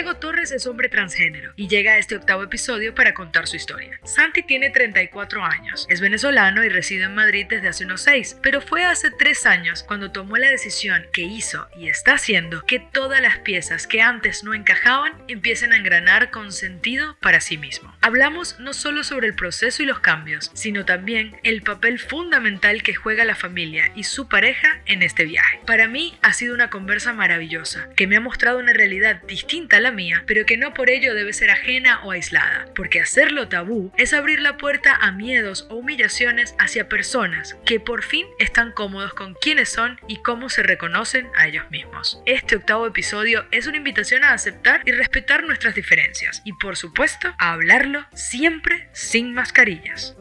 Santiago Torres es hombre transgénero y llega a este octavo episodio para contar su historia. Santi tiene 34 años, es venezolano y reside en Madrid desde hace unos 6, pero fue hace 3 años cuando tomó la decisión que hizo y está haciendo que todas las piezas que antes no encajaban empiecen a engranar con sentido para sí mismo. Hablamos no solo sobre el proceso y los cambios, sino también el papel fundamental que juega la familia y su pareja en este viaje. Para mí ha sido una conversa maravillosa, que me ha mostrado una realidad distinta a la mía, pero que no por ello debe ser ajena o aislada, porque hacerlo tabú es abrir la puerta a miedos o humillaciones hacia personas que por fin están cómodos con quiénes son y cómo se reconocen a ellos mismos. Este octavo episodio es una invitación a aceptar y respetar nuestras diferencias y por supuesto a hablarlo siempre sin mascarillas.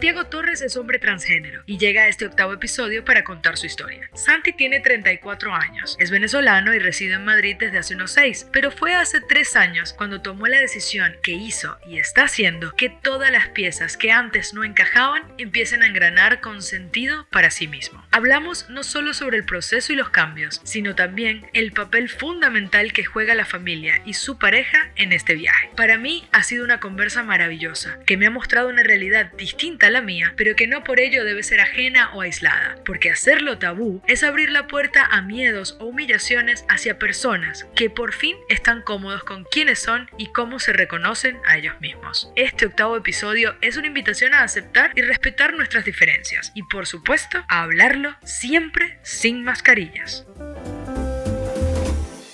Santiago Torres es hombre transgénero y llega a este octavo episodio para contar su historia. Santi tiene 34 años, es venezolano y reside en Madrid desde hace unos 6, pero fue hace 3 años cuando tomó la decisión que hizo y está haciendo que todas las piezas que antes no encajaban empiecen a engranar con sentido para sí mismo. Hablamos no solo sobre el proceso y los cambios, sino también el papel fundamental que juega la familia y su pareja en este viaje. Para mí ha sido una conversa maravillosa, que me ha mostrado una realidad distinta la mía, pero que no por ello debe ser ajena o aislada, porque hacerlo tabú es abrir la puerta a miedos o humillaciones hacia personas que por fin están cómodos con quiénes son y cómo se reconocen a ellos mismos. Este octavo episodio es una invitación a aceptar y respetar nuestras diferencias y por supuesto a hablarlo siempre sin mascarillas.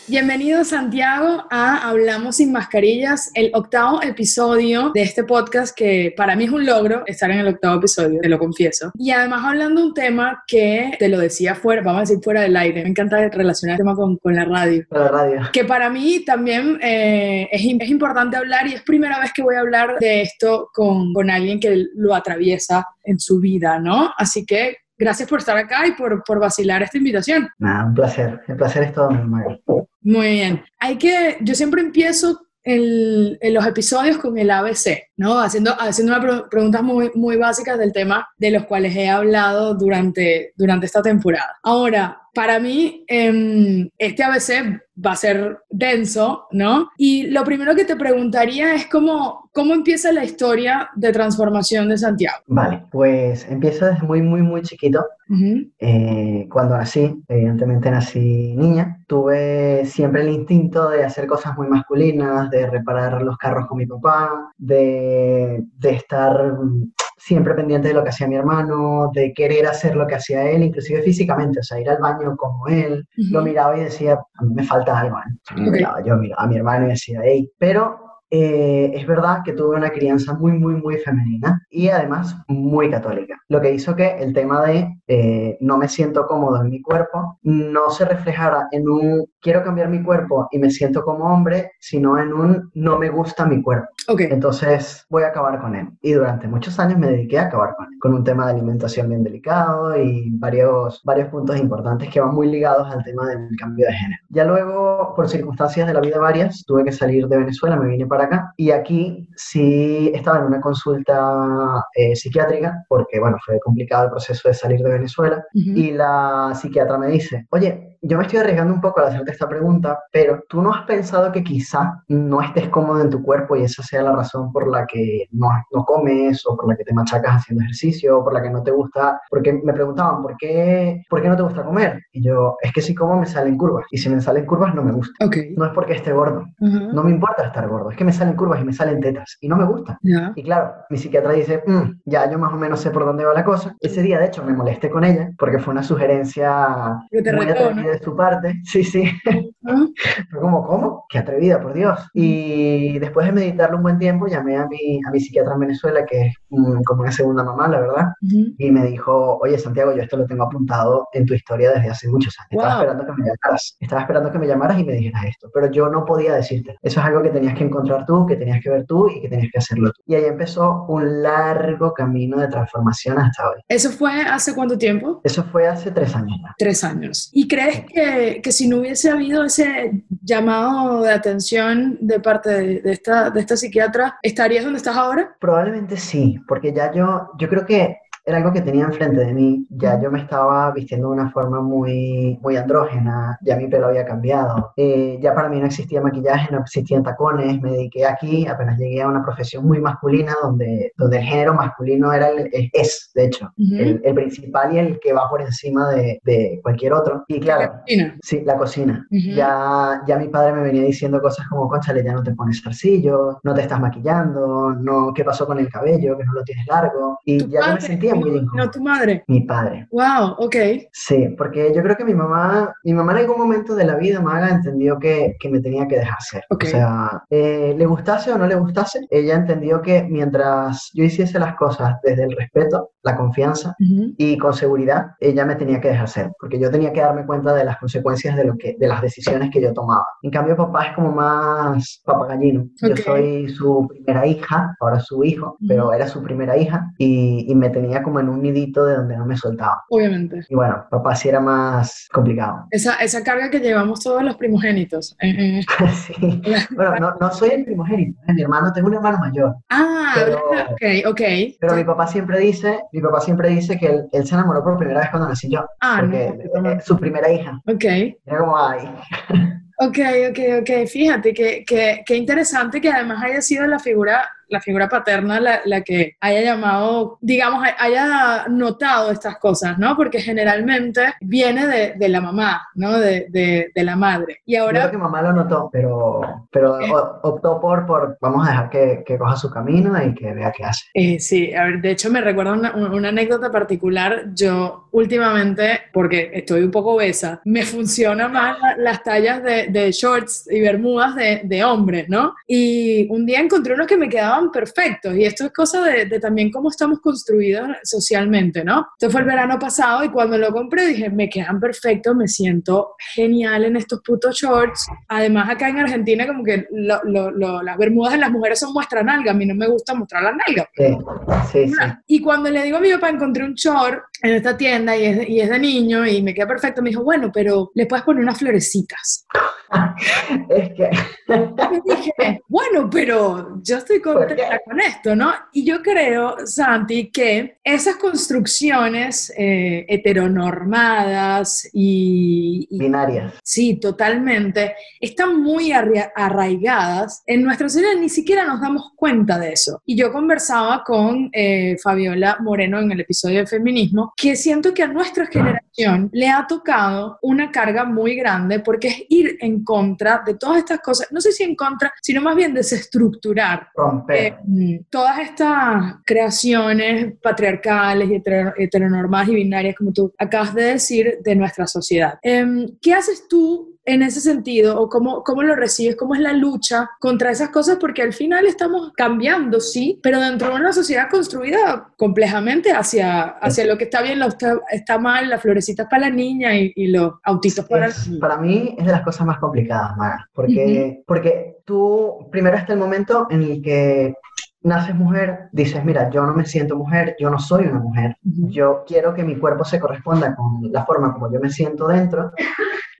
Bienvenido Santiago a Hablamos sin mascarillas, el octavo episodio de este podcast que para mí es un logro estar en el octavo episodio, te lo confieso. Y además hablando de un tema que te lo decía fuera, vamos a decir fuera del aire, me encanta relacionar el tema con, con la radio. La radio. Que para mí también eh, es, es, importante hablar y es primera vez que voy a hablar de esto con, con alguien que lo atraviesa en su vida, ¿no? Así que gracias por estar acá y por, por vacilar esta invitación. Nada, un placer. El placer es todo mío, Muy bien. Hay que, yo siempre empiezo en, en, los episodios con el ABC, ¿no? Haciendo, haciendo unas preguntas muy, muy básicas del tema de los cuales he hablado durante, durante esta temporada. Ahora, para mí, eh, este ABC va a ser denso, ¿no? Y lo primero que te preguntaría es cómo, cómo empieza la historia de transformación de Santiago. Vale, pues empieza desde muy, muy, muy chiquito. Uh -huh. eh, cuando nací, evidentemente nací niña, tuve siempre el instinto de hacer cosas muy masculinas, de reparar los carros con mi papá, de, de estar siempre pendiente de lo que hacía mi hermano, de querer hacer lo que hacía él, inclusive físicamente, o sea, ir al baño como él, uh -huh. lo miraba y decía, a mí me falta algo, ¿eh? okay. miraba, yo miraba a mi hermano y decía, hey, pero eh, es verdad que tuve una crianza muy, muy, muy femenina y además muy católica, lo que hizo que el tema de eh, no me siento cómodo en mi cuerpo no se reflejara en un quiero cambiar mi cuerpo y me siento como hombre, sino en un no me gusta mi cuerpo. Okay. Entonces voy a acabar con él. Y durante muchos años me dediqué a acabar con él, con un tema de alimentación bien delicado y varios, varios puntos importantes que van muy ligados al tema del cambio de género. Ya luego, por circunstancias de la vida varias, tuve que salir de Venezuela, me vine para acá y aquí sí estaba en una consulta eh, psiquiátrica porque, bueno, fue complicado el proceso de salir de Venezuela uh -huh. y la psiquiatra me dice, oye, yo me estoy arriesgando un poco al hacerte esta pregunta, pero tú no has pensado que quizá no estés cómodo en tu cuerpo y esa sea la razón por la que no, no comes o por la que te machacas haciendo ejercicio o por la que no te gusta, porque me preguntaban, ¿por qué, ¿por qué no te gusta comer? Y yo, es que si como me salen curvas y si me salen curvas no me gusta. Okay. No es porque esté gordo, uh -huh. no me importa estar gordo, es que me salen curvas y me salen tetas y no me gusta. Yeah. Y claro, mi psiquiatra dice, mmm, ya yo más o menos sé por dónde va la cosa. Ese día, de hecho, me molesté con ella porque fue una sugerencia muy atrevida de su parte. Sí, sí. Fue como, ¿cómo? Qué atrevida, por Dios. Y después de meditarlo un buen tiempo, llamé a mi, a mi psiquiatra en Venezuela, que es um, como una segunda mamá, la verdad, uh -huh. y me dijo, oye, Santiago, yo esto lo tengo apuntado en tu historia desde hace muchos años. Wow. Estaba esperando que me llamaras. Estaba esperando que me llamaras y me dijeras esto, pero yo no podía decirte. Eso es algo que tenías que encontrar tú, que tenías que ver tú y que tenías que hacerlo tú. Y ahí empezó un largo camino de transformación hasta hoy. ¿Eso fue hace cuánto tiempo? Eso fue hace tres años ya. Tres años. ¿Y crees que, que si no hubiese habido ese llamado de atención de parte de, de, esta, de esta psiquiatra, ¿estarías donde estás ahora? Probablemente sí, porque ya yo, yo creo que era algo que tenía enfrente de mí. Ya yo me estaba vistiendo de una forma muy, muy andrógena, ya mi pelo había cambiado, eh, ya para mí no existía maquillaje, no existían tacones, me dediqué aquí, apenas llegué a una profesión muy masculina donde, donde el género masculino era el, es, de hecho, el, el, principal y el que va por encima de, de cualquier otro. Y claro, la cocina. Sí, la cocina. ya, ya mi padre me venía diciendo cosas como, conchale, ya no te pones zarcillo, no te estás maquillando, no, ¿qué pasó con el cabello? Que no lo tienes largo. Y ya yo me sentía muy incómodo. ¿No tu madre? Mi padre. Wow, ok. Sí, porque yo creo que mi mamá, mi mamá en algún momento de la vida, Maga, entendió que, que me tenía que dejar ser. Okay. O sea, eh, le gustase o no le gustase, ella entendió que mientras yo hiciese las cosas desde el respeto, la confianza uh -huh. y con seguridad, ella me tenía que dejar ser, porque yo tenía que darme cuenta de las consecuencias de, lo que, de las decisiones que yo tomaba. En cambio, papá es como más papagallino. Okay. Yo soy su primera hija, ahora su hijo, uh -huh. pero era su primera hija y, y, me tenía como en un nidito de donde no me soltaba. Obviamente. Y bueno, papá sí era más complicado. Esa, esa carga que llevamos todos los primogénitos. Eh, eh. sí. Bueno, no, no soy el primogénito, mi hermano, tengo un hermano mayor. Ah, pero, ok, ok. Pero mi papá siempre dice, mi papá siempre dice que él, él se enamoró por primera vez cuando nací yo. Ah, porque no, es su primera hija. Ok. Era como, ay. Ok, ok, ok. Fíjate que, que, que interesante que además haya sido la figura la figura paterna la, la, que haya llamado, digamos, haya notado estas cosas, ¿no? Porque generalmente viene de, de la mamá, ¿no? De, de, de, la madre. Y ahora... Yo creo que mamá lo notó, pero, pero eh, optó por, por, vamos a dejar que, que, coja su camino y que vea qué hace. Eh, sí, a ver, de hecho me recuerda una, una, anécdota particular. Yo últimamente, porque estoy un poco obesa, me funcionan más las tallas de, de shorts y bermudas de, de hombres, ¿no? Y un día encontré unos que me quedaban perfectos y esto es cosa de, de, también cómo estamos construidos socialmente, ¿no? Esto fue el verano pasado y cuando lo compré dije, me quedan perfectos, me siento genial en estos putos shorts. Además acá en Argentina como que lo, lo, lo, las bermudas de las mujeres son muestra nalga, a mí no me gusta mostrar las nalgas. Sí, sí, sí. Y cuando le digo a mi papá, encontré un short en esta tienda y es, de, y es de niño y me queda perfecto, me dijo, bueno, pero le puedes poner unas florecitas. es que... dije, bueno, pero yo estoy contenta con esto, ¿no? Y yo creo, Santi, que esas construcciones eh, heteronormadas y, y, Binarias. Sí, totalmente. Están muy arraigadas en nuestra sociedad, ni siquiera nos damos cuenta de eso. Y yo conversaba con eh, Fabiola Moreno en el episodio de feminismo, que siento que a nuestra generación le ha tocado una carga muy grande porque es ir en contra de todas estas cosas, no sé si en contra, sino más bien desestructurar eh, todas estas creaciones patriarcales y heteronormadas y binarias, como tú acabas de decir, de nuestra sociedad. Eh, ¿Qué haces tú en ese sentido o cómo, cómo lo recibes, cómo es la lucha contra esas cosas, porque al final estamos cambiando, sí, pero dentro de una sociedad construida complejamente hacia, hacia lo que está bien, lo está, está mal, las florecitas para la niña y, y los autitos para es, Para mí es de las cosas más complicadas, Mara, porque, uh -huh. porque tú, primero está el momento en el que naces mujer, dices, mira, yo no me siento mujer, yo no soy una mujer, yo quiero que mi cuerpo se corresponda con la forma como yo me siento dentro,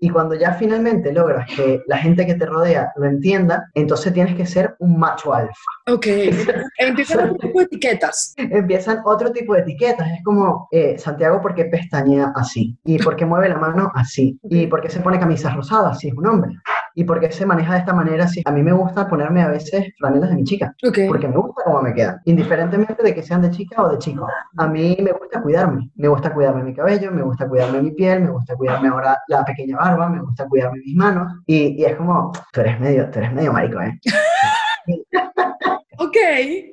y cuando ya finalmente logras que la gente que te rodea lo entienda, entonces tienes que ser un macho alfa. Ok, empiezan otro tipo de etiquetas. Empiezan otro tipo de etiquetas. Es como, eh, Santiago, ¿por qué pestañea así? ¿Y por qué mueve la mano así? ¿Y por qué se pone camisas rosadas si es un hombre? ¿Y por qué se maneja de esta manera? Si a mí me gusta ponerme a veces franelas de mi chica, okay. porque me gusta cómo me quedan, indiferentemente de que sean de chica o de chico. A mí me gusta cuidarme, me gusta cuidarme mi cabello, me gusta cuidarme mi piel, me gusta cuidarme ahora la pequeña barba, me gusta cuidarme mis manos, y, y es como, tú eres medio, tú eres medio marico, ¿eh? Ok.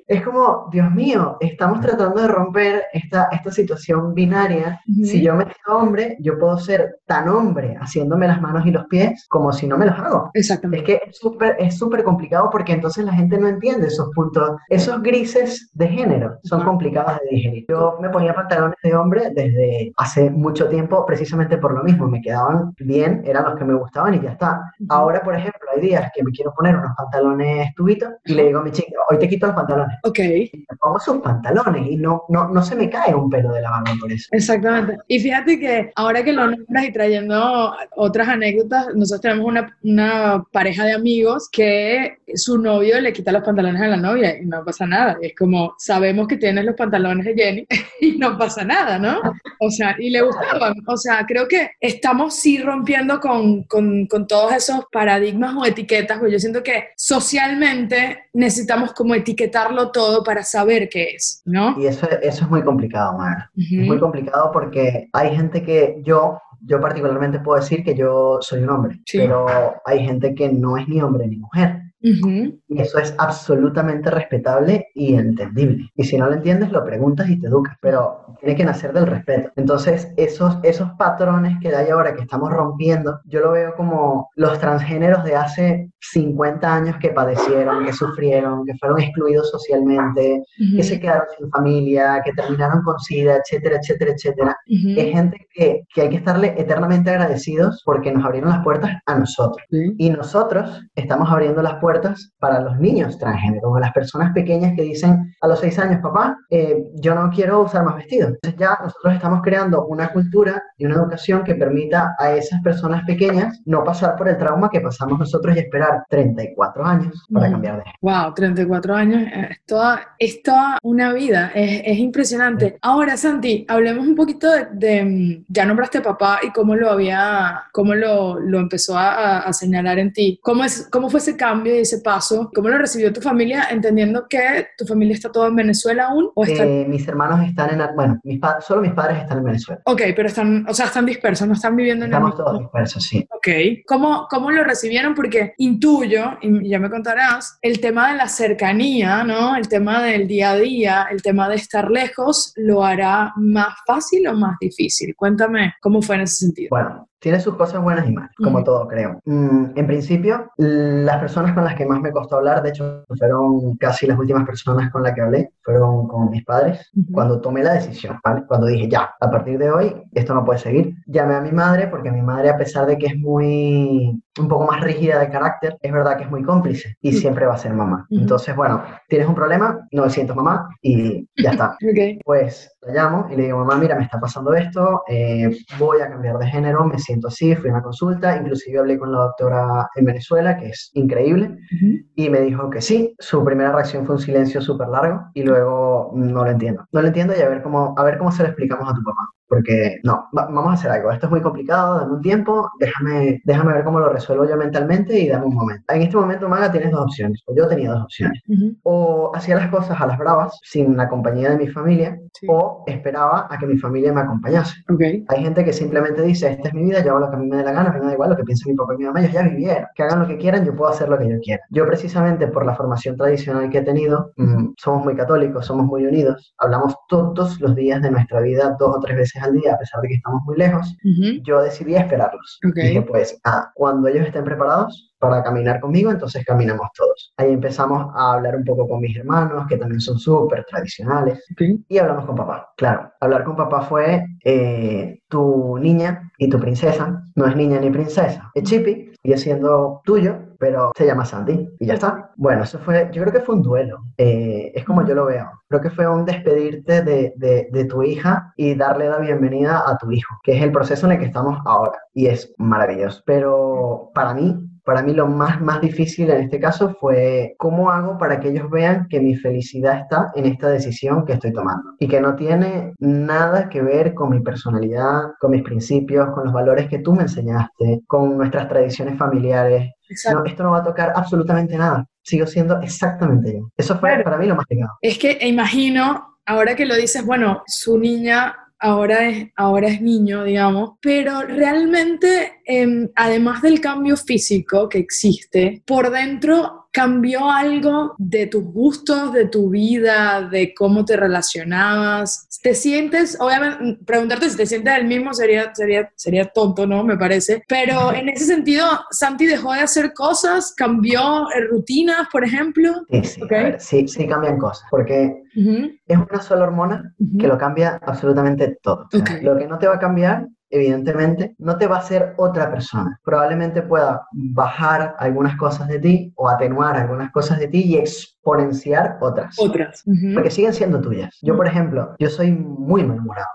Es como, Dios mío, estamos tratando de romper esta, esta situación binaria. Uh -huh. Si yo me siento hombre, yo puedo ser tan hombre haciéndome las manos y los pies como si no me los hago. Exactamente. Es que es súper es súper complicado porque entonces la gente no entiende esos puntos. Esos grises de género son uh -huh. complicados de digerir. Yo me ponía pantalones de hombre desde hace mucho tiempo precisamente por lo mismo. Me quedaban bien, eran los que me gustaban y ya está. Uh -huh. Ahora, por ejemplo, hay días que me quiero poner unos pantalones tubitos y le digo a mi chica, hoy te quito los pantalones. Ok. me pongo sus pantalones y no, no, no se me cae un pelo de la barba por eso. Exactamente. Y fíjate que ahora que lo nombras y trayendo otras anécdotas, nosotros tenemos una, una pareja de amigos que su novio le quita los pantalones a la novia y no pasa nada. Es como, sabemos que tienes los pantalones de Jenny y no pasa nada, ¿no? O sea, y le gustaban. O sea, creo que estamos sí rompiendo con, con, con todos esos paradigmas o etiquetas, porque yo siento que socialmente necesitamos como etiquetarlo todo para saber qué es, ¿no? Y eso, eso es muy complicado, Mara. Es muy complicado porque hay gente que yo, yo particularmente puedo decir que yo soy un hombre, Sí. pero hay gente que no es ni hombre ni mujer. Y eso es absolutamente respetable y entendible. Y si no lo entiendes, lo preguntas y te educas, pero tiene que nacer del respeto. Entonces, esos, esos patrones que hay ahora que estamos rompiendo, yo lo veo como los transgéneros de hace 50 años que padecieron, que sufrieron, que fueron excluidos socialmente, que se quedaron sin familia, que terminaron con SIDA, etcétera, etcétera, etcétera. Es gente que, que hay que estarle eternamente agradecidos porque nos abrieron las puertas a nosotros. Y nosotros estamos abriendo las puertas para los niños transgéneros, o las personas pequeñas que dicen a los seis años, papá, eh, yo no quiero usar más vestidos. Entonces ya nosotros estamos creando una cultura y una educación que permita a esas personas pequeñas no pasar por el trauma que pasamos nosotros y esperar 34 años para Mm. cambiar de género. Wow, 34 años, eh, es toda, es toda una vida, es, es impresionante. Ahora, Santi, hablemos un poquito de, de, mm, ya nombraste papá y cómo lo había, cómo lo, lo empezó a, a- señalar en ti. ¿Cómo, es, ¿Cómo fue ese cambio ese paso? ¿Cómo lo recibió tu familia, entendiendo que tu familia está toda en Venezuela aún? ¿O está... Eh, mis hermanos están en, bueno, mis solo mis padres están en Venezuela. Ok, pero están, o sea, están dispersos, no están viviendo en el Estamos todos dispersos, sí. Ok, ¿Cómo, ¿cómo lo recibieron? Porque intuyo, y ya me contarás, el tema de la cercanía, ¿no? El tema del día a día, el tema de estar lejos, lo hará más fácil o más difícil. Cuéntame cómo fue en ese sentido. Bueno, tiene sus cosas buenas y malas, como todo creo. Mm, en principio, las personas con las que más me costó hablar, de hecho, fueron casi las últimas personas con las que hablé, fueron con mis padres, cuando tomé la decisión, ¿vale? Cuando dije, ya, a partir de hoy, esto no puede seguir. Llamé a mi madre, porque mi madre, a pesar de que es muy, un poco más rígida de carácter, es verdad que es muy cómplice y siempre va a ser mamá. Entonces, bueno, tienes un problema, 900 mamá y ya está. Ok. Pues la llamo y le digo, mamá, mira, me está pasando esto, eh, voy a cambiar de género, me siento así, fui a una consulta, inclusive hablé con la doctora en Venezuela, que es increíble, Ujú. y me dijo que sí. Su primera reacción fue un silencio súper largo y luego no lo entiendo. No lo entiendo y a ver cómo, a ver cómo se lo explicamos a tu papá. Porque no, va- vamos a hacer algo. Esto es muy complicado, dame un tiempo, déjame, déjame ver cómo lo resuelvo yo mentalmente y dame un momento. En este momento, Maga, tienes dos opciones, o yo tenía dos opciones. Ujú. O hacía las cosas a las bravas, sin la compañía de mi familia, Sí. o esperaba a que mi familia me acompañase. Ok. Hay gente que simplemente dice, esta es mi vida, yo hago lo que a mí me dé la gana, me da igual lo que piense mi papá y mi mamá, ellos ya vivieron, que hagan lo que quieran, yo puedo hacer lo que yo quiera. Yo precisamente por la formación tradicional que he tenido, mm, somos muy católicos, somos muy unidos, hablamos todos los días de nuestra vida, dos o tres veces al día, a pesar de que estamos muy lejos, yo decidí esperarlos. Ok. Dije, pues, ah, cuando ellos estén preparados para caminar conmigo, entonces caminamos todos. Ahí empezamos a hablar un poco con mis hermanos, que también son súper tradicionales, y hablamos con papá. Claro, hablar con papá fue eh, tu niña y tu princesa, no es niña ni princesa, es Chippy, sigue siendo tuyo, pero se llama Sandy y ya está. Bueno, eso fue, yo creo que fue un duelo, eh, es como yo lo veo. Creo que fue un despedirte de, de, de tu hija y darle la bienvenida a tu hijo, que es el proceso en el que estamos ahora y es maravilloso. Pero para mí, para mí lo más, más difícil en este caso fue cómo hago para que ellos vean que mi felicidad está en esta decisión que estoy tomando y que no tiene nada que ver con mi personalidad, con mis principios, con los valores que tú me enseñaste, con nuestras tradiciones familiares. No, esto no va a tocar absolutamente nada. Sigo siendo exactamente yo. Eso fue Claro. para mí lo más pegado. Es que imagino, ahora que lo dices, bueno, su niña ahora es, ahora es niño, digamos, pero realmente, em, además del cambio físico que existe, por dentro cambió algo de tus gustos, de tu vida, de cómo te relacionabas. ¿Te sientes, obviamente, preguntarte si te sientes el mismo sería, sería, sería tonto, ¿no? Me parece. Pero en ese sentido, Santi dejó de hacer cosas, cambió eh, rutinas, por ejemplo. Sí, sí, Ok. a ver, sí, sí cambian cosas, porque es una sola hormona que lo cambia absolutamente todo. O sea, Ok. Lo que no te va a cambiar evidentemente, no te va a hacer otra persona. Probablemente pueda bajar algunas cosas de ti o atenuar algunas cosas de ti y exponenciar otras. Otras. Porque siguen siendo tuyas. Yo, por ejemplo, yo soy muy malhumorado.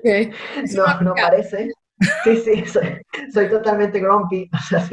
Okay. no, no parece, Sí, sí, soy, totalmente grumpy. O sea,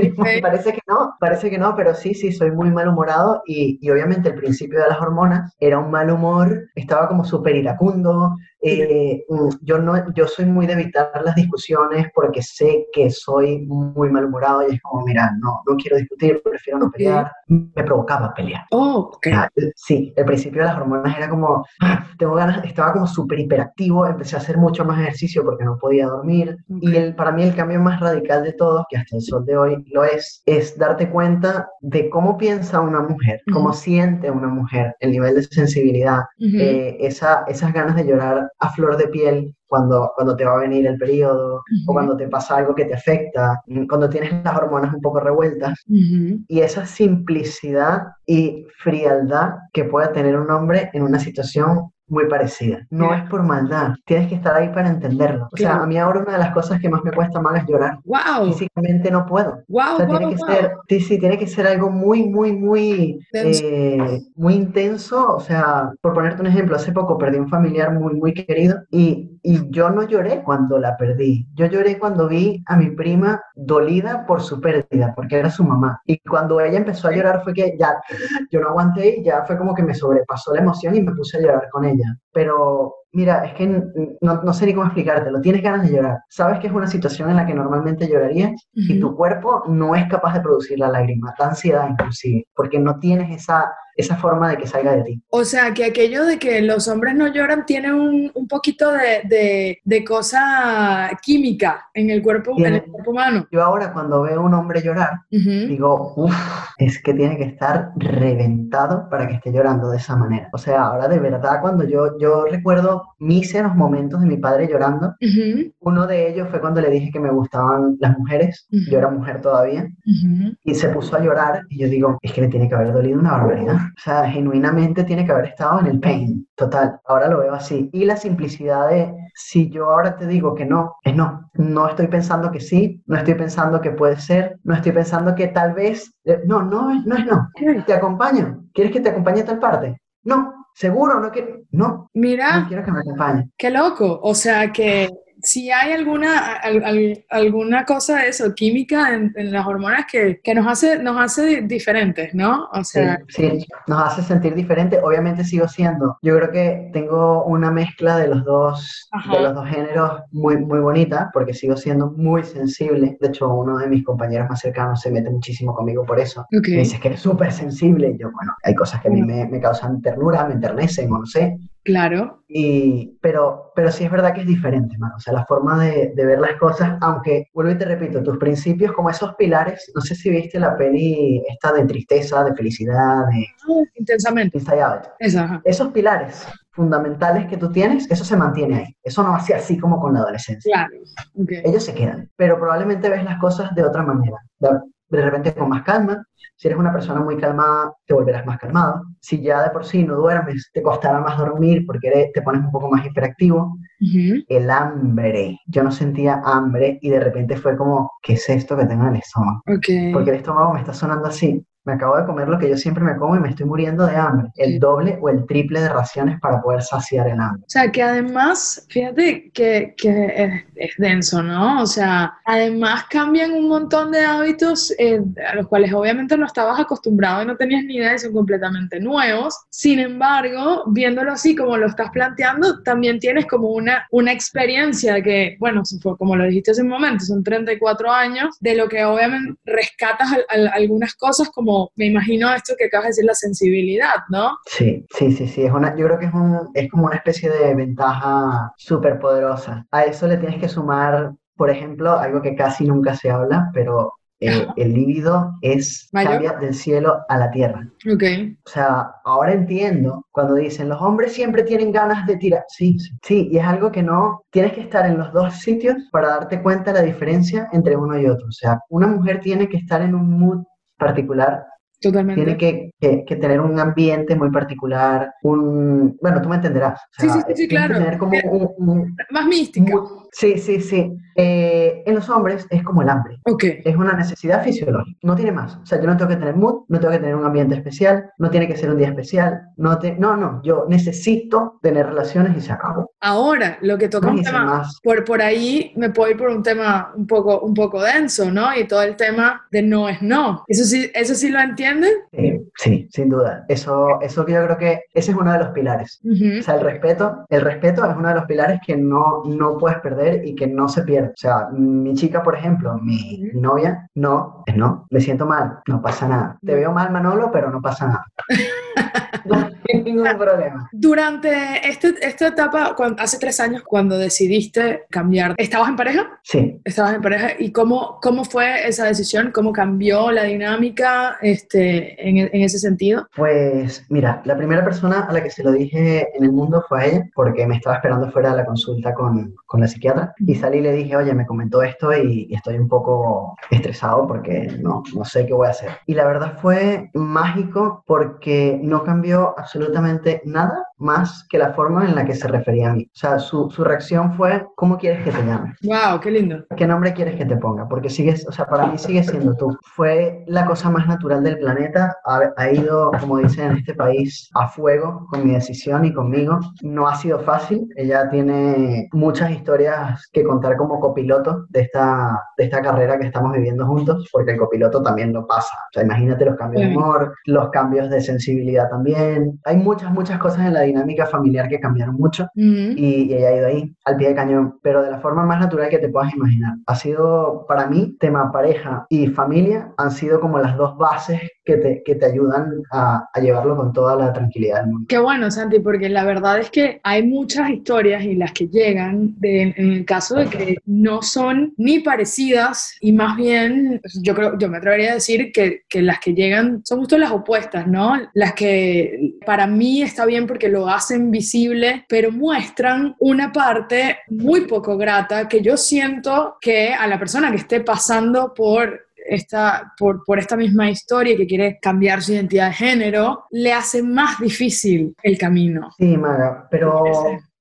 parece que no, parece que no, pero sí, sí, soy muy malhumorado y, y obviamente el principio de las hormonas era un mal humor, estaba como súper iracundo, eh, mm, yo, no, yo soy muy de evitar las discusiones porque sé que soy muy malhumorado y es como, mira, no, no quiero discutir, prefiero no pelear. Me provocaba pelear. Oh, okay. sí, el principio de las hormonas era como, ah, tengo ganas, estaba como súper hiperactivo, empecé a hacer mucho más ejercicio porque no podía dormir. Y el, para mí el cambio más radical de todos, que hasta el sol de hoy lo es, es darte cuenta de cómo piensa una mujer, cómo siente una mujer, el nivel de sensibilidad, eh, esa, esas ganas de llorar a flor de piel cuando, cuando te va a venir el periodo o cuando te pasa algo que te afecta, cuando tienes las hormonas un poco revueltas. Y esa simplicidad y frialdad que puede tener un hombre en una situación muy parecida. No es por maldad, tienes que estar ahí para entenderlo. O sea, a mí ahora una de las cosas que más me cuesta más es llorar. Wow. Físicamente no puedo. Wow, o sea, tiene que ser, sí, sí, tiene que ser algo muy, muy, muy, eh, muy intenso. O sea, por ponerte un ejemplo, hace poco perdí un familiar muy, muy querido y, y yo no lloré cuando la perdí. Yo lloré cuando vi a mi prima dolida por su pérdida, porque era su mamá. Y cuando ella empezó a llorar fue que ya, yo no aguanté y ya fue como que me sobrepasó la emoción y me puse a llorar con ella. Pero mira, es que no, no, sé ni cómo explicártelo. Tienes ganas de llorar. Sabes que es una situación en la que normalmente llorarías y tu cuerpo no es capaz de producir la lágrima, da ansiedad inclusive, porque no tienes esa esa forma de que salga de ti. O sea, que aquello de que los hombres no lloran tiene un, un poquito de, de, de, cosa química en el, cuerpo, en el cuerpo humano. Yo ahora cuando veo a un hombre llorar, digo, uff, es que tiene que estar reventado para que esté llorando de esa manera. O sea, ahora de verdad, cuando yo, yo recuerdo míseros momentos de mi padre llorando, uno de ellos fue cuando le dije que me gustaban las mujeres, yo era mujer todavía, y se puso a llorar y yo digo, es que le tiene que haber dolido una barbaridad. O sea, genuinamente tiene que haber estado en el pain, total. Ahora lo veo así. Y la simplicidad de, si yo ahora te digo que no, es no. No estoy pensando que sí, no estoy pensando que puede ser, no estoy pensando que tal vez, eh, no, no, no es no. Te acompaño. ¿Quieres que te acompañe a tal parte? No. ¿Seguro? No quiero. No. Mira. No quiero que me acompañe. Qué loco. O sea que si hay alguna, alguna cosa de eso, química en, las hormonas que, que, nos, hace, nos hace diferentes, ¿no? O sea, sí, nos hace sentir diferentes. Obviamente sigo siendo, yo creo que tengo una mezcla de los dos, de los dos géneros muy, muy bonita, porque sigo siendo muy sensible. De hecho, uno de mis compañeros más cercanos se mete muchísimo conmigo por eso. Me dice que eres súper sensible. Y yo, bueno, hay cosas que a mí me, me causan ternura, me enternecen o no sé. Claro. Y, pero, pero sí es verdad que es diferente, mano. O sea, la forma de, de, ver las cosas, aunque, vuelvo y te repito, tus principios como esos pilares, no sé si viste la peli esta de tristeza, de felicidad, de... Ah, intensamente. Esa, Esos pilares fundamentales que tú tienes, eso se mantiene ahí. Eso no hace así como con la adolescencia. Claro. Ellos se quedan, pero probablemente ves las cosas de otra manera. De repente con más calma, si eres una persona muy calmada, te volverás más calmado. Si ya de por sí no duermes, te costará más dormir porque te pones un poco más hiperactivo. El hambre. Yo no sentía hambre y de repente fue como, ¿qué es esto que tengo en el estómago? Porque el estómago me está sonando así me acabo de comer lo que yo siempre me como y me estoy muriendo de hambre. El doble o el triple de raciones para poder saciar el hambre. O sea, que además, fíjate que, que es, denso, ¿no? O sea, además cambian un montón de hábitos eh, a los cuales obviamente no estabas acostumbrado y no tenías ni idea y son completamente nuevos. Sin embargo, viéndolo así como lo estás planteando, también tienes como una, una experiencia que, bueno, como lo dijiste hace un momento, son 34 años, de lo que obviamente rescatas algunas cosas como me imagino esto que acabas de decir, la sensibilidad, ¿no? Sí, sí, sí, sí. Es una, yo creo que es, un, es como una especie de ventaja súper poderosa. A eso le tienes que sumar, por ejemplo, algo que casi nunca se habla, pero eh, el líbido es cambia del cielo a la tierra. Ok. O sea, ahora entiendo cuando dicen los hombres siempre tienen ganas de tirar. Sí, sí, sí, y es algo que no tienes que estar en los dos sitios para darte cuenta de la diferencia entre uno y otro. O sea, una mujer tiene que estar en un mood particular. Totalmente. Tiene que, que, tener un ambiente muy particular, un... Bueno, tú me entenderás. sí, sí, sí, claro. Tener como un, Más mística. Sí, sí, sí. Eh, en los hombres es como el hambre. Ok. Es una necesidad fisiológica. No tiene más. O sea, yo no tengo que tener mood, no tengo que tener un ambiente especial, no tiene que ser un día especial. No, te, no, no. Yo necesito tener relaciones y se acabó. Ahora, lo que toca No un tema, más. por, por ahí me puedo ir por un tema un poco, un poco denso, ¿no? Y todo el tema de no es no. ¿Eso sí, eso sí lo entienden? Eh, sí, sin duda. Eso, eso que yo creo que ese es uno de los pilares. Ujú. O sea, el respeto, el respeto es uno de los pilares que no, no puedes perder y que no se pierde. O sea, mi chica, por ejemplo, mi, mi novia, no, es no. Me siento mal, no pasa nada. Te veo mal, Manolo, pero no pasa nada. no hay ningún problema. Durante este, esta etapa, cuando, hace tres años, cuando decidiste cambiar, ¿estabas en pareja? Sí, Estabas en pareja. ¿Y cómo, cómo fue esa decisión? ¿Cómo cambió la dinámica este, en, en ese sentido? pues mira, la primera persona a la que se lo dije en el mundo fue a ella, porque me estaba esperando fuera de la consulta con, con la psiquiatra. Y salí y le dije, oye, me comentó esto y, y estoy un poco estresado porque no, no sé qué voy a hacer. Y la verdad fue mágico porque no cambió absolutamente nada más que la forma en la que se refería a mí. O sea, su, su reacción fue, ¿cómo quieres que te llame? ¡Wow! ¡Qué lindo! ¿Qué nombre quieres que te ponga? Porque sigues, o sea, para mí sigue siendo tú. Fue la cosa más natural del planeta. Ha, ha ido, como dicen en este país, a fuego con mi decisión y conmigo. No ha sido fácil. Ella tiene muchas historias que contar como copiloto de esta, de esta carrera que estamos viviendo juntos, porque el copiloto también lo pasa. O sea, imagínate los cambios de humor, los cambios de sensibilidad también. Hay muchas, muchas cosas en la dinámica familiar que cambiaron mucho y, y ella ha ido ahí, al pie de cañón, pero de la forma más natural que te puedas imaginar. Ha sido, para mí, tema pareja y familia han sido como las dos bases que te, que te ayudan a, a llevarlo con toda la tranquilidad del mundo. Qué bueno, Santi, porque la verdad es que hay muchas historias y las que llegan de- en el caso de que no son ni parecidas y más bien, yo creo, yo me atrevería a decir que, que las que llegan son justo las opuestas, ¿no? Las que para mí está bien porque lo hacen visible, pero muestran una parte muy poco grata que yo siento que a la persona que esté pasando por esta, por, por esta misma historia que quiere cambiar su identidad de género, le hace más difícil el camino. Sí, Maga, pero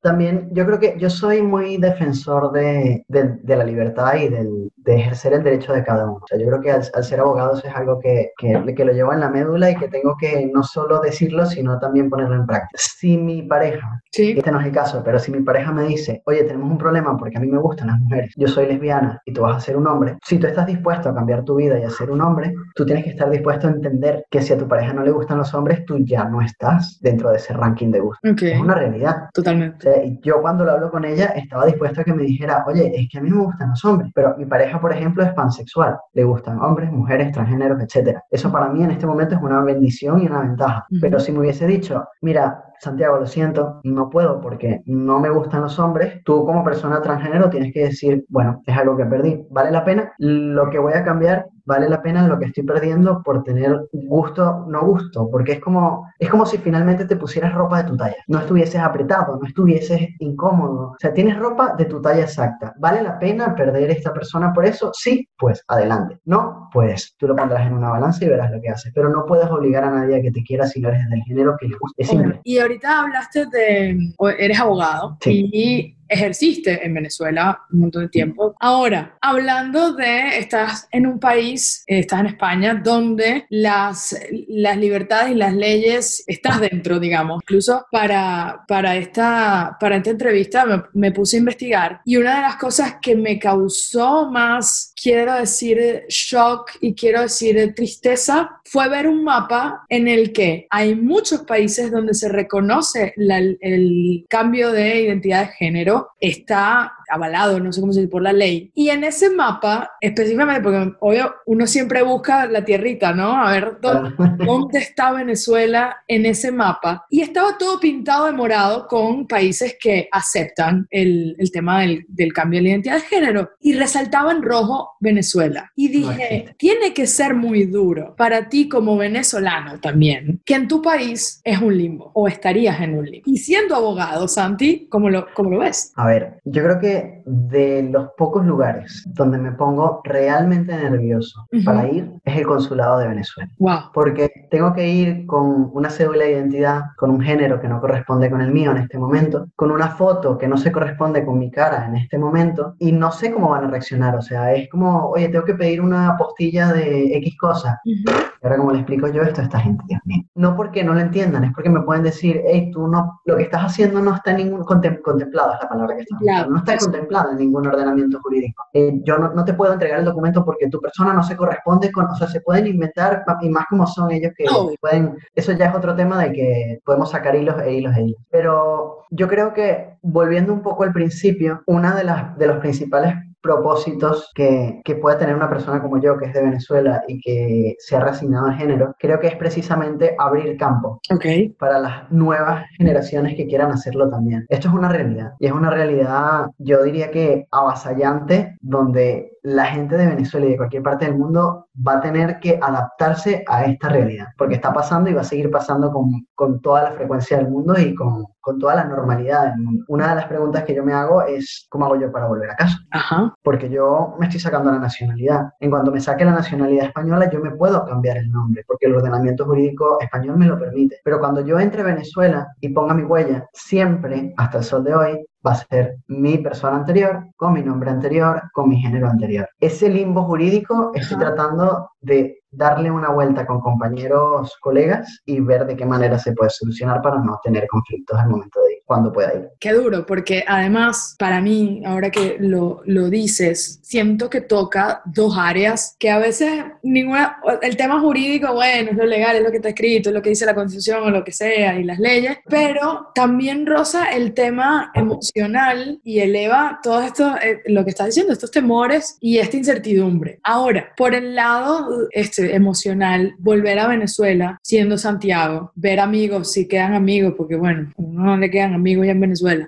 también yo creo que yo soy muy defensor de, de- de la libertad y del, de ejercer el derecho de cada uno. O sea, yo creo que al, al ser abogado eso es algo que, que, que lo llevo en la médula y que tengo que no solo decirlo, sino también ponerlo en práctica. Si mi pareja Sí, este no es el caso, pero si mi pareja me dice, oye, tenemos un problema porque a mí me gustan las mujeres, yo soy lesbiana y tú vas a ser un hombre, si tú estás dispuesto a cambiar tu vida y a ser un hombre, tú tienes que estar dispuesto a entender que si a tu pareja no le gustan los hombres, tú ya no estás dentro de ese ranking de gusto. ok, Es una realidad. O totalmente. sea, y yo cuando lo hablo con ella estaba dispuesto a que me dijera, oye, es que a mí me gustan los hombres, pero mi pareja, por ejemplo, es pansexual, le gustan hombres, mujeres, transgéneros, etc. Eso para mí en este momento es una bendición y una ventaja. Pero si me hubiese dicho, mira, Santiago, lo siento, no puedo porque no me gustan los hombres, tú como persona transgénero tienes que decir, bueno, es algo que perdí, ¿vale la pena? Lo que voy a cambiar vale la pena lo que estoy perdiendo por tener gusto, no gusto, porque es como, es como si finalmente te pusieras ropa de tu talla, no estuvieses apretado, no estuvieses incómodo, o sea, tienes ropa de tu talla exacta, ¿vale la pena perder esta persona por eso? Sí, pues adelante, no, pues tú lo pondrás en una balanza y verás lo que haces, pero no puedes obligar a nadie a que te quiera si no eres del género que le guste, es simple. Y ahorita hablaste de, eres abogado Sí. y ejerciste en Venezuela un montón de tiempo. Ahora, hablando de, estás en un país, estás en España, donde las, las libertades y las leyes, estás dentro, digamos. Incluso para, para, esta, para esta entrevista me, me puse a investigar y una de las cosas que me causó más, quiero decir, shock y quiero decir tristeza, fue ver un mapa en el que hay muchos países donde se reconoce la- el cambio de identidad de género, está avalado, no sé cómo se dice, por la ley. Y en ese mapa, específicamente, porque obvio uno siempre busca la tierrita, ¿no? A ver dónde, dónde está Venezuela en ese mapa. Y estaba todo pintado de morado con países que aceptan el, el tema del, del cambio de la identidad de género. Y resaltaba en rojo Venezuela. Y No dije, existe. tiene que ser muy duro para ti como venezolano también, que en tu país es un limbo o estarías en un limbo. Y siendo abogado, Santi, ¿cómo lo, cómo lo ves? A ver, yo creo que de los pocos lugares donde me pongo realmente nervioso para ir es el consulado de Venezuela. Wow. Porque tengo que ir con una cédula de identidad, con un género que no corresponde con el mío en este momento, con una foto que no se corresponde con mi cara en este momento y no sé cómo van a reaccionar. O sea, es como, oye, tengo que pedir una postilla de X cosa. Y ahora, como le explico yo esto a esta gente, Dios mío. No porque no lo entiendan, es porque me pueden decir, hey, tú no, lo que estás haciendo no está en ningún contemplado, es la palabra que está claro. no está contemplado en ningún ordenamiento jurídico. Eh, yo no, no, te puedo entregar el documento porque tu persona no se corresponde con, o sea, se pueden inventar, y más como son ellos que pueden, eso ya es otro tema de que podemos sacar hilos e hilos e hilos. Pero yo creo que, volviendo un poco al principio, una de, las, de los principales propósitos que, que, puede tener una persona como yo, que es de Venezuela y que se ha resignado al género, creo que es precisamente abrir campo okay. para las nuevas generaciones que quieran hacerlo también. Esto es una realidad y es una realidad, yo diría que avasallante, donde la gente de Venezuela y de cualquier parte del mundo va a tener que adaptarse a esta realidad, porque está pasando y va a seguir pasando con, con toda la frecuencia del mundo y con, con, toda la normalidad del mundo. Una de las preguntas que yo me hago es, ¿cómo hago yo para volver a casa? Ajá. Porque yo me estoy sacando la nacionalidad. En cuanto me saque la nacionalidad española, yo me puedo cambiar el nombre, porque el ordenamiento jurídico español me lo permite. Pero cuando yo entre a Venezuela y ponga mi huella, siempre, hasta el sol de hoy, va a ser mi persona anterior, con mi nombre anterior, con mi género anterior. Ese limbo jurídico estoy tratando de darle una vuelta con compañeros, colegas y ver de qué manera se puede solucionar para no tener conflictos al momento de ir, cuando pueda ir. Qué duro, porque además, para mí, ahora que lo, lo dices, siento que toca dos áreas que a veces ninguna, el tema jurídico, bueno, es lo legal, es lo que está escrito, es lo que dice la constitución o lo que sea y las leyes, pero también rosa el tema emocional y eleva todo esto, eh, lo que estás diciendo, estos temores y esta incertidumbre. Ahora, por el lado este, emocional, volver a Venezuela siendo Santiago, ver amigos, si quedan amigos, porque bueno, no le quedan amigos ya en Venezuela.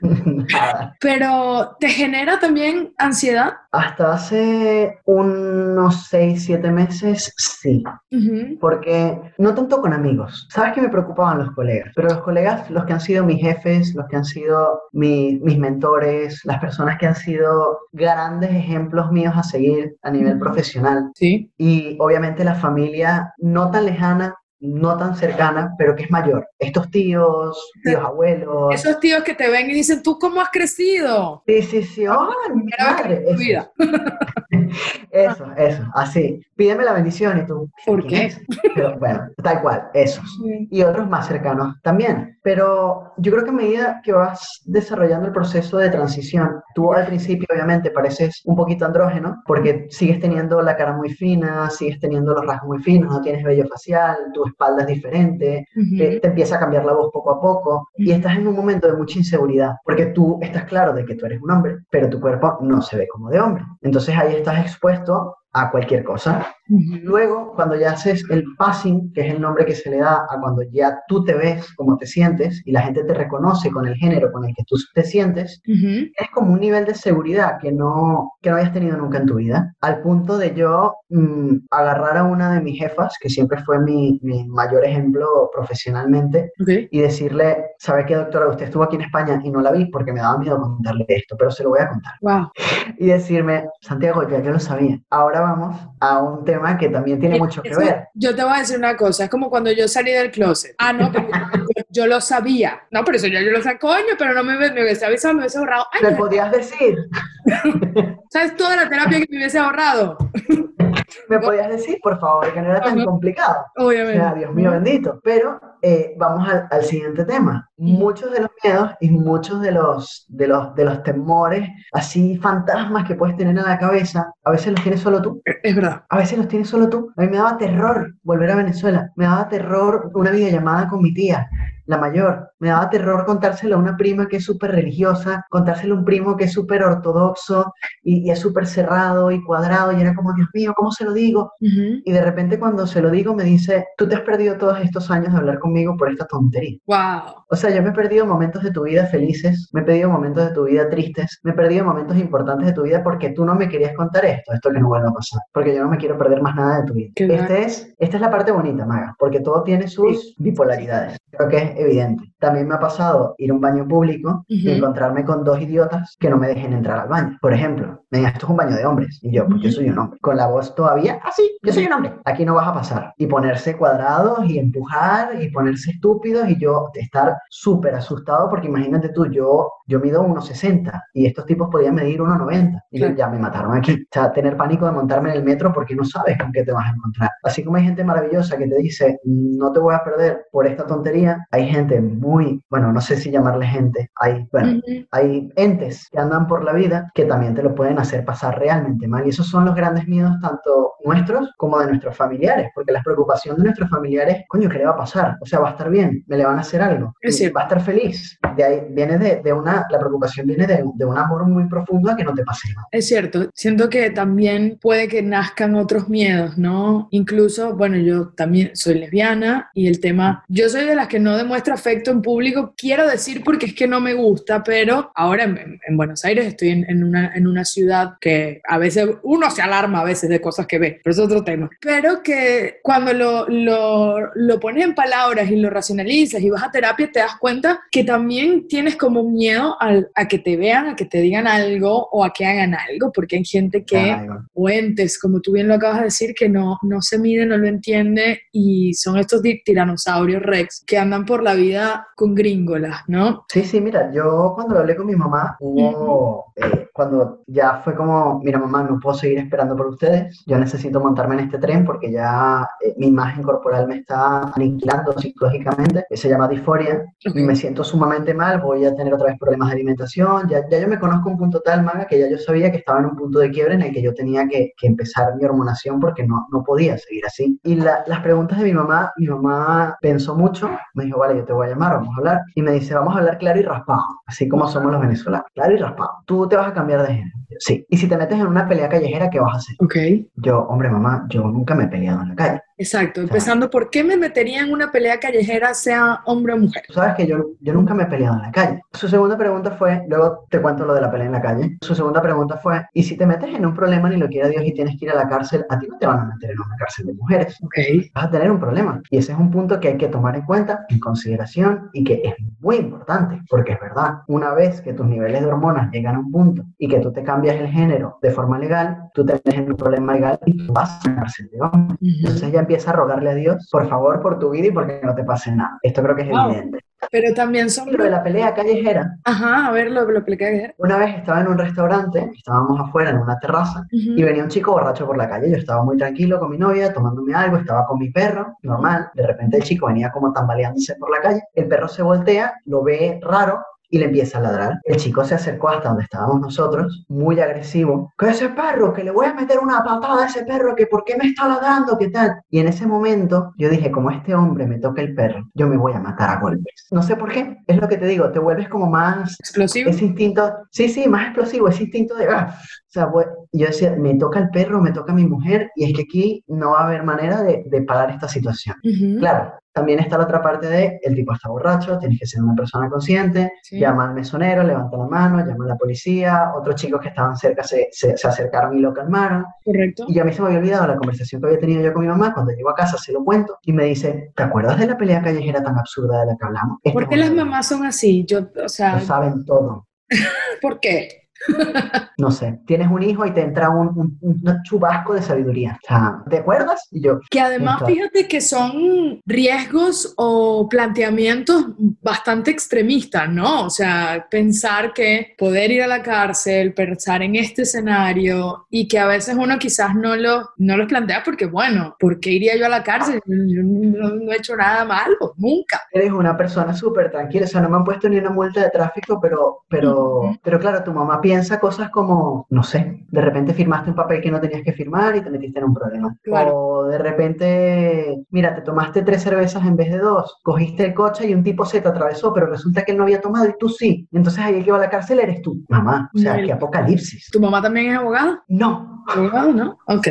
Pero te genera también ansiedad. Hasta hace unos 6, 7 meses, sí. Porque no tanto con amigos. Sabes que me preocupaban los colegas, pero los colegas, los que han sido mis jefes, los que han sido mis mentores, las personas que han sido grandes ejemplos míos a seguir a nivel profesional. Sí. Y obviamente la familia no tan lejana, no tan cercana, pero que es mayor. Estos tíos, tíos abuelos. Esos tíos que te ven y dicen, ¿tú cómo has crecido? Sí, sí, sí. ¡Oh, mi madre! Eso. eso, eso, así. Pídeme la bendición y tú. ¿Por qué? Pero, bueno, tal cual, esos. Y otros más cercanos también. Pero yo creo que a medida que vas desarrollando el proceso de transición, tú al principio obviamente pareces un poquito andrógeno porque sigues teniendo la cara muy fina, sigues teniendo los rasgos muy finos, no tienes vello facial, tu espalda es diferente, te, empieza a cambiar la voz poco a poco y estás en un momento de mucha inseguridad porque tú estás claro de que tú eres un hombre, pero tu cuerpo no se ve como de hombre. Entonces ahí estás expuesto a cualquier cosa. Luego, cuando ya haces el passing, que es el nombre que se le da a cuando ya tú te ves como te sientes y la gente te reconoce con el género con el que tú te sientes, es como un nivel de seguridad que no, que no hayas tenido nunca en tu vida. Al punto de yo mm, agarrar a una de mis jefas, que siempre fue mi, mi mayor ejemplo profesionalmente, y decirle, ¿sabe qué, doctora? Usted estuvo aquí en España y no la vi porque me daba miedo contarle esto, pero se lo voy a contar. Wow. Y decirme, Santiago, ya yo lo sabía. Ahora vamos a un tema que también tiene mucho que ver. Yo te voy a decir una cosa, es como cuando yo salí del closet. Ah, no, yo, lo sabía. No, pero eso ya yo lo sé, coño, pero no me, me hubiese avisado, me hubiese ahorrado. ¿Le podías decir? ¿Sabes toda la terapia que me hubiese ahorrado? ¿Me podías decir, por favor, que no era tan complicado? Obviamente. O sea, Dios mío bendito. Pero eh, vamos al, al, siguiente tema. Muchos de los miedos y muchos de los, de, los, de los temores, así fantasmas que puedes tener en la cabeza, a veces los tienes solo tú. Es verdad. A veces los tienes solo tú. A mí me daba terror volver a Venezuela. Me daba terror una videollamada con mi tía la mayor. Me daba terror contárselo a una prima que es súper religiosa, contárselo a un primo que es súper ortodoxo y, es súper cerrado y cuadrado y era como, Dios mío, ¿cómo se lo digo? Y de repente cuando se lo digo me dice, tú te has perdido todos estos años de hablar conmigo por esta tontería. Wow. O sea, yo me he perdido momentos de tu vida felices, me he perdido momentos de tu vida tristes, me he perdido momentos importantes de tu vida porque tú no me querías contar esto, esto que no vuelva a pasar, porque yo no me quiero perder más nada de tu vida. Este es, esta es la parte bonita, Maga, porque todo tiene sus bipolaridades. Creo que evidente. También me ha pasado ir a un baño público y encontrarme con dos idiotas que no me dejen entrar al baño. Por ejemplo, me esto es un baño de hombres. Y yo, pues yo soy un hombre. Con la voz todavía, así, ah, yo soy un hombre. Aquí no vas a pasar. Y ponerse cuadrados y empujar y ponerse estúpidos y yo estar súper asustado porque imagínate tú, yo, yo mido 1,60 y estos tipos podían medir 1,90. Y ya me mataron aquí. O sea, tener pánico de montarme en el metro porque no sabes con qué te vas a encontrar. Así como hay gente maravillosa que te dice, no te voy a perder por esta tontería, hay gente muy, bueno, no sé si llamarle gente, hay, bueno, hay entes que andan por la vida que también te lo pueden hacer pasar realmente mal. Y esos son los grandes miedos tanto nuestros como de nuestros familiares, porque la preocupación de nuestros familiares, coño, ¿qué le va a pasar? O sea, va a estar bien, me le van a hacer algo, va a estar feliz. De ahí viene de, de una, la preocupación viene de, de, un amor muy profundo a que no te pase nada. Es cierto, siento que también puede que nazcan otros miedos, ¿no? Incluso, bueno, yo también soy lesbiana y el tema, yo soy de las que no demuestra afecto en público, quiero decir porque es que no me gusta, pero ahora en, en Buenos Aires estoy en, en, una, en una ciudad que a veces uno se alarma a veces de cosas que ve, pero es otro tema. Pero que cuando lo, lo, lo pones en palabras y lo racionalizas y vas a terapia, te das cuenta que también tienes como miedo a que te vean, a que te digan algo o a que hagan algo, porque hay gente que, o entes, como tú bien lo acabas de decir, que no, no se mide, no lo entiende y son estos tiranosaurios rex que andan por la vida con gringolas, ¿no? Sí, sí, mira, yo cuando lo hablé con mi mamá, hubo, eh, cuando ya fue como, mira mamá, no puedo seguir esperando por ustedes, yo necesito montarme en este tren porque ya eh, mi imagen corporal me está aniquilando psicológicamente, se llama disforia, y me siento sumamente mal, voy a tener otra vez problemas de alimentación, ya, ya yo me conozco un punto tal, Maga, que ya yo sabía que estaba en un punto de quiebre en el que yo tenía que, que empezar mi hormonación porque no, no podía seguir así. Y las preguntas de mi mamá, mi mamá pensó mucho, me dijo, vale, yo te voy a llamar, vamos a hablar, y me dice, vamos a hablar claro y raspado, así como somos los venezolanos, claro y raspado. Tú te vas a cambiar de género. Sí. Y si te metes en una pelea callejera, ¿qué vas a hacer? Ok. Yo, hombre, mamá, yo nunca me he peleado en la calle. Exacto, empezando, ¿por qué me metería en una pelea callejera, sea hombre o mujer? Sabes que yo, yo nunca me he peleado en la calle. Su segunda pregunta fue, luego te cuento lo de la pelea en la calle. Su segunda pregunta fue, ¿y si te metes en un problema, ni lo quiera Dios, y tienes que ir a la cárcel, a ti no te van a meter en una cárcel de mujeres? Ok. Vas a tener un problema. Y ese es un punto que hay que tomar en cuenta, en consideración, y que es muy importante, porque es verdad, una vez que tus niveles de hormonas llegan a un punto y que tú te cambias el género de forma legal, tú te metes en un problema legal y tú vas a la cárcel de hombre. Entonces ya empieza a rogarle a Dios, por favor, por tu vida y porque no te pase nada. Esto creo que es evidente. Pero también son... Lo de la pelea callejera. Ajá, a ver, lo, lo pelea. Una vez estaba en un restaurante, estábamos afuera en una terraza, y venía un chico borracho por la calle. Yo estaba muy tranquilo con mi novia, tomándome algo, estaba con mi perro, normal. De repente el chico venía como tambaleándose por la calle. El perro se voltea, lo ve raro, y le empieza a ladrar. El chico se acercó hasta donde estábamos nosotros, muy agresivo. ¿Qué ese perro? Que le voy a meter una patada a ese perro, que por qué me está ladrando, qué tal. Y en ese momento yo dije, como este hombre me toca el perro, yo me voy a matar a golpes. No sé por qué, es lo que te digo, te vuelves como más... Explosivo. Ese instinto, sí, sí, más explosivo, ese instinto de... Ah. O sea, yo decía, me toca el perro, me toca mi mujer, y es que aquí no va a haber manera de, de parar esta situación. Claro, también está la otra parte de el tipo está borracho, tienes que ser una persona consciente, llama al mesonero, levanta la mano, llama a la policía, otros chicos que estaban cerca se, se, acercaron y lo calmaron. Correcto. Y a mí se me había olvidado la conversación que había tenido yo con mi mamá, cuando llego a casa se lo cuento y me dice, ¿te acuerdas de la pelea callejera tan absurda de la que hablamos? Este ¿Por qué las mamás son así? Yo, o sea... Lo saben todo. ¿Por qué? no sé, tienes un hijo y te entra un, chubasco de sabiduría. ¿te acuerdas? Y yo. Que además, fíjate que son riesgos o planteamientos bastante extremistas, ¿no? O sea, pensar que poder ir a la cárcel, pensar en este escenario y que a veces uno quizás no lo, no los plantea porque, bueno, ¿por qué iría yo a la cárcel? Yo no, he hecho nada malo, nunca. Eres una persona súper tranquila, o sea, no me han puesto ni una multa de tráfico, pero, pero, pero claro, tu mamá piensa cosas como, no sé, de repente firmaste un papel que no tenías que firmar y te metiste en un problema. O de repente, mira, te tomaste tres cervezas en vez de dos, cogiste el coche y un tipo se te atravesó, pero resulta que él no había tomado y tú sí. Entonces ahí el que va a la cárcel eres tú, mamá. O sea, qué apocalipsis. ¿Tu mamá también es abogada? No. ¿Abogado, no? Ok.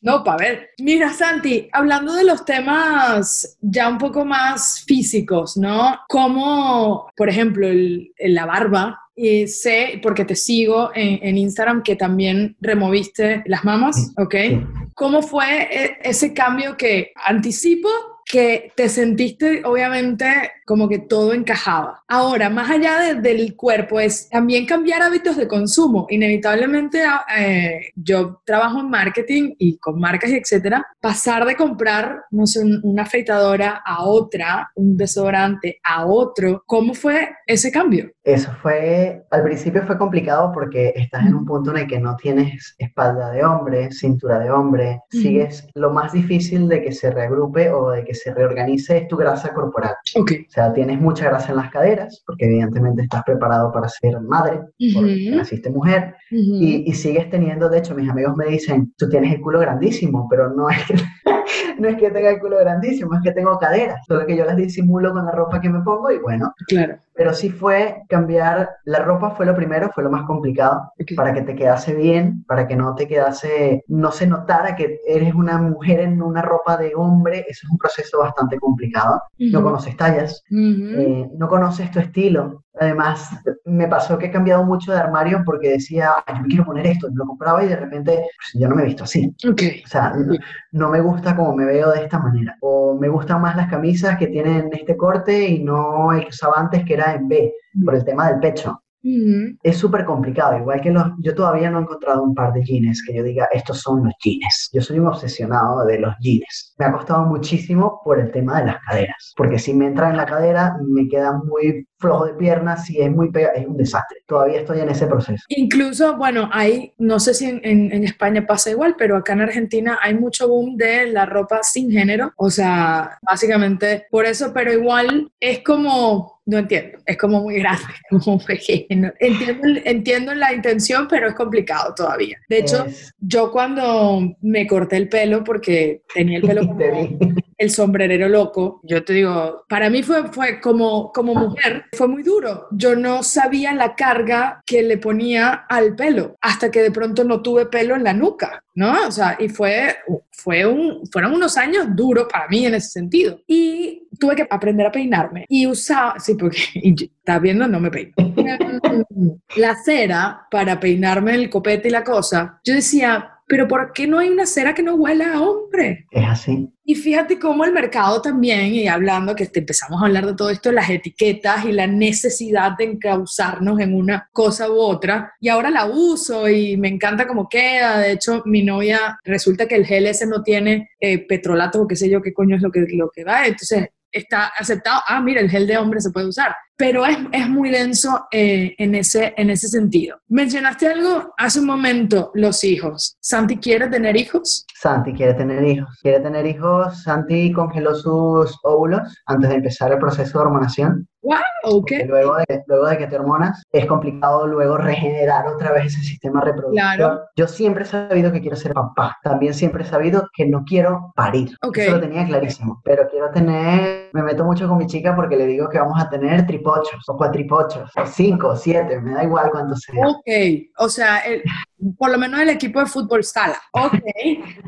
no, para ver. Mira, Santi, hablando de los temas ya un poco más físicos, ¿no? Como, por ejemplo, el, la barba y sé, porque te sigo en, Instagram, que también removiste las mamas, ¿ok? ¿Cómo fue e, ese cambio que anticipo? que te sentiste, obviamente, como que todo encajaba. Ahora, más allá del cuerpo, es también cambiar hábitos de consumo. Inevitablemente, ah, eh, yo trabajo en marketing y con marcas y etcétera, pasar de comprar, no sé, una afeitadora a otra, un desodorante a otro, ¿cómo fue ese cambio? Eso fue, al principio fue complicado porque estás en un punto en el que no tienes espalda de hombre, cintura de hombre, sigues lo más difícil de que se reagrupe o de que se reorganice es tu grasa corporal. Okay. O sea, tienes mucha grasa en las caderas porque evidentemente estás preparado para ser madre, porque naciste mujer, y, y, sigues teniendo, de hecho mis amigos me dicen, tú tienes el culo grandísimo, pero no es que... no es que tenga el culo grandísimo, es que tengo caderas, solo que yo las disimulo con la ropa que me pongo y bueno. Claro. Pero sí fue cambiar, la ropa fue lo primero, fue lo más complicado, para que te quedase bien, para que no te quedase, no se notara que eres una mujer en una ropa de hombre, eso es un proceso bastante complicado. No conoces tallas, eh, no conoces tu estilo, Además, me pasó que he cambiado mucho de armario porque decía, yo me quiero poner esto, lo compraba y de repente, pues, yo no me he visto así. Okay. O sea, no, me gusta como me veo de esta manera. O me gustan más las camisas que tienen este corte y no el que usaba antes que era en B, por el tema del pecho. Es súper complicado, igual que los, yo todavía no he encontrado un par de jeans que yo diga, estos son los jeans. Yo soy un obsesionado de los jeans. Me ha costado muchísimo por el tema de las caderas, porque si me entra en la cadera me queda muy flojo de piernas, si es muy pegado, es un desastre. Todavía estoy en ese proceso. Incluso, bueno, hay, no sé si en, en, España pasa igual, pero acá en Argentina hay mucho boom de la ropa sin género, o sea, básicamente por eso, pero igual es como no entiendo, es como muy grande, como pequeño. Entiendo, entiendo la intención, pero es complicado todavía. De hecho, yo cuando me corté el pelo, porque tenía el pelo como el sombrerero loco, yo te digo, para mí fue, fue como, como mujer, fue muy duro. Yo no sabía la carga que le ponía al pelo, hasta que de pronto no tuve pelo en la nuca, ¿no? O sea, y fue, fue un, fueron unos años duros para mí en ese sentido. Y tuve que aprender a peinarme y usaba, sí, porque estás viendo, no me peino. la cera para peinarme el copete y la cosa, yo decía, pero ¿por qué no hay una cera que no huela a hombre? Es así. Y fíjate cómo el mercado también, y hablando que empezamos a hablar de todo esto, las etiquetas y la necesidad de encauzarnos en una cosa u otra, y ahora la uso y me encanta cómo queda. De hecho, mi novia, resulta que el gel ese no tiene eh, petrolato o qué sé yo qué coño es lo que, lo que va. Entonces, está aceptado, ah, mira, el gel de hombre se puede usar, pero es, es muy denso eh, en, ese, en ese sentido. Mencionaste algo hace un momento, los hijos. ¿Santi quiere tener hijos? Santi quiere tener hijos. Quiere tener hijos. Santi congeló sus óvulos antes de empezar el proceso de hormonación. Wow, ok. Luego de, luego de que te hormonas, es complicado luego regenerar otra vez ese sistema reproductivo. Claro. Yo siempre he sabido que quiero ser papá. También siempre he sabido que no quiero parir. Okay. Eso lo tenía clarísimo. Pero quiero tener, me meto mucho con mi chica porque le digo que vamos a tener tripochos o cuatripochos o cinco o siete, me da igual cuánto sea. Ok, o sea, por lo menos el equipo de fútbol sala. Ok,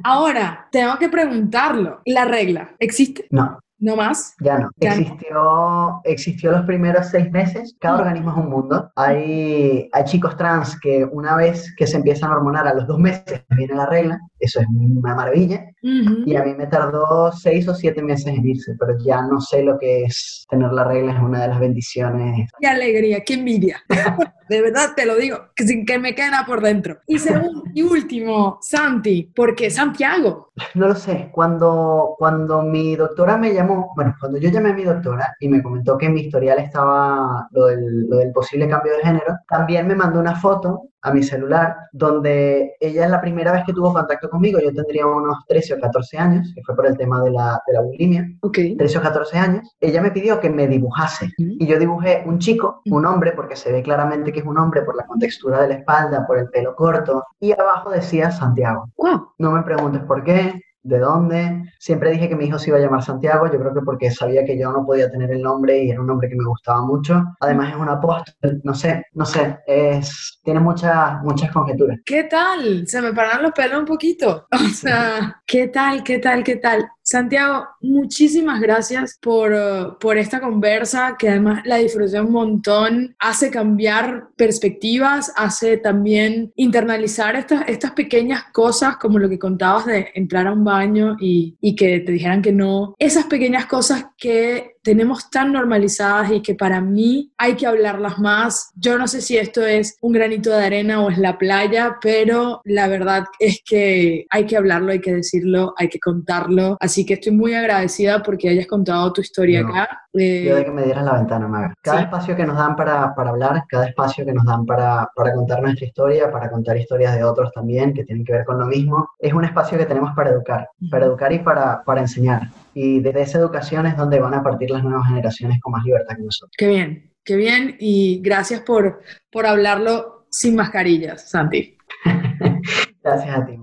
ahora tengo que preguntarlo. ¿La regla existe? No. ¿No más? Ya no. existió, existió los primeros seis meses. Cada mm. organismo es un mundo. Hay, hay chicos trans que una vez que se empiezan a hormonar a los dos meses viene la regla. Eso es una maravilla. Y a mí me tardó seis o siete meses en irse, pero ya no sé lo que es tener la regla. Es una de las bendiciones. Qué alegría, qué envidia. de verdad te lo digo, que sin que me quede por dentro. Y segundo y último, Santi, ¿por qué Santiago? No lo sé. Cuando, cuando mi doctora me llamó, bueno, cuando yo llamé a mi doctora y me comentó que en mi historial estaba lo del, lo del posible cambio de género, también me mandó una foto a mi celular, donde ella es la primera vez que tuvo contacto conmigo, yo tendría unos 13 o 14 años, que fue por el tema de la, de la bulimia, okay. 13 o 14 años, ella me pidió que me dibujase. Y yo dibujé un chico, un hombre, porque se ve claramente que es un hombre por la contextura de la espalda, por el pelo corto, y abajo decía Santiago. Wow. No me preguntes por qué, de dónde. Siempre dije que mi hijo se iba a llamar Santiago, yo creo que porque sabía que yo no podía tener el nombre y era un nombre que me gustaba mucho. Además es un apóstol, no sé, no sé, es, tiene muchas, muchas conjeturas. ¿Qué tal? Se me paran los pelos un poquito. O sea, ¿qué tal, qué tal, qué tal? Santiago, muchísimas gracias por, uh, por esta conversa, que además la disfruté un montón, hace cambiar perspectivas, hace también internalizar estas, estas pequeñas cosas como lo que contabas de entrar a un bar baño y, y que te dijeran que no. Esas pequeñas cosas que tenemos tan normalizadas y que para mí hay que hablarlas más. Yo no sé si esto es un granito de arena o es la playa, pero la verdad es que hay que hablarlo, hay que decirlo, hay que contarlo. Así que estoy muy agradecida porque hayas contado tu historia acá. Eh, yo de que me dieran la ventana, Maga. Cada espacio que nos dan para, para, hablar, cada espacio que nos dan para, para contar nuestra historia, para contar historias de otros también que tienen que ver con lo mismo, es un espacio que tenemos para educar, para educar y para, para enseñar. Y desde esa educación es donde van a partir las nuevas generaciones con más libertad que nosotros. Qué bien, qué bien. Y gracias por, por hablarlo sin mascarillas, Santi. gracias a ti,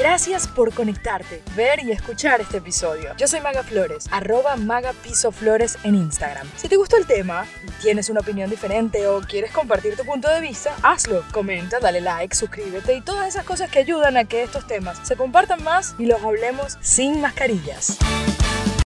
Gracias por conectarte, ver y escuchar este episodio. Yo soy Maga Flores, arroba Maga Piso Flores en Instagram. Si te gustó el tema, tienes una opinión diferente o quieres compartir tu punto de vista, hazlo. Comenta, dale like, suscríbete y todas esas cosas que ayudan a que estos temas se compartan más y los hablemos sin mascarillas.